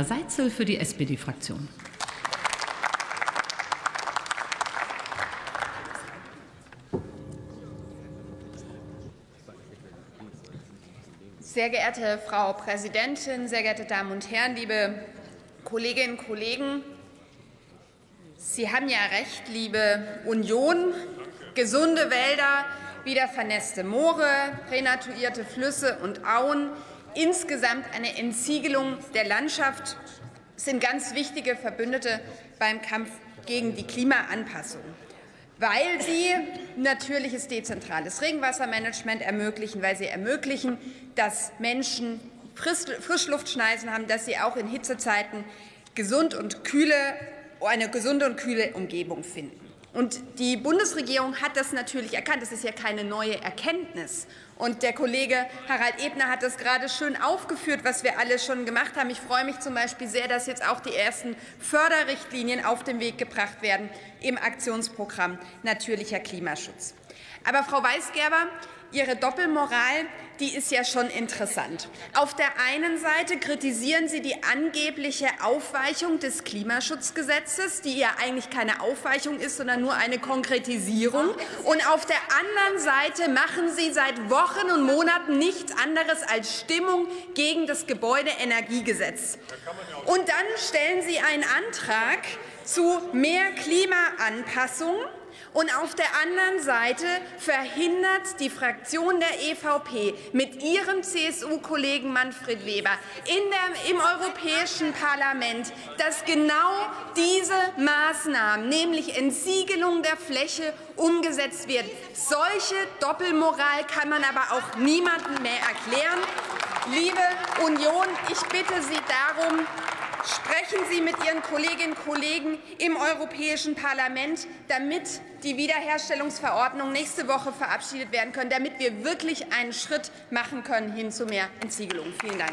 Katharina Seitzel für die SPD-Fraktion. Sehr geehrte Frau Präsidentin, sehr geehrte Damen und Herren, liebe Kolleginnen und Kollegen! Sie haben ja recht, liebe Union. Gesunde Wälder, wieder vernässte Moore, renaturierte Flüsse und Auen, insgesamt eine Entsiegelung der Landschaft sind ganz wichtige Verbündete beim Kampf gegen die Klimaanpassung weil sie natürliches dezentrales Regenwassermanagement ermöglichen, weil sie ermöglichen, dass Menschen Frischluftschneisen haben, dass sie auch in Hitzezeiten gesund und kühle, eine gesunde und kühle Umgebung finden. Und die Bundesregierung hat das natürlich erkannt. Das ist ja keine neue Erkenntnis. Und der Kollege Harald Ebner hat das gerade schön aufgeführt, was wir alle schon gemacht haben. Ich freue mich zum Beispiel sehr, dass jetzt auch die ersten Förderrichtlinien auf den Weg gebracht werden im Aktionsprogramm Natürlicher Klimaschutz. Aber Frau Weisgerber, Ihre Doppelmoral, die ist ja schon interessant. Auf der einen Seite kritisieren Sie die angebliche Aufweichung des Klimaschutzgesetzes, die ja eigentlich keine Aufweichung ist, sondern nur eine Konkretisierung. Und auf der anderen Seite machen Sie seit Wochen und Monaten nichts anderes als Stimmung gegen das Gebäudeenergiegesetz. Und dann stellen Sie einen Antrag zu mehr Klimaanpassung und auf der anderen Seite verhindert die Fraktion der EVP mit ihrem CSU-Kollegen Manfred Weber der, im Europäischen Parlament, dass genau diese Maßnahmen, nämlich Entsiegelung der Fläche, umgesetzt wird. Solche Doppelmoral kann man aber auch niemandem mehr erklären. Liebe Union, ich bitte Sie darum, Sprechen Sie mit Ihren Kolleginnen und Kollegen im Europäischen Parlament, damit die Wiederherstellungsverordnung nächste Woche verabschiedet werden kann, damit wir wirklich einen Schritt machen können hin zu mehr Entsiegelung. Vielen Dank.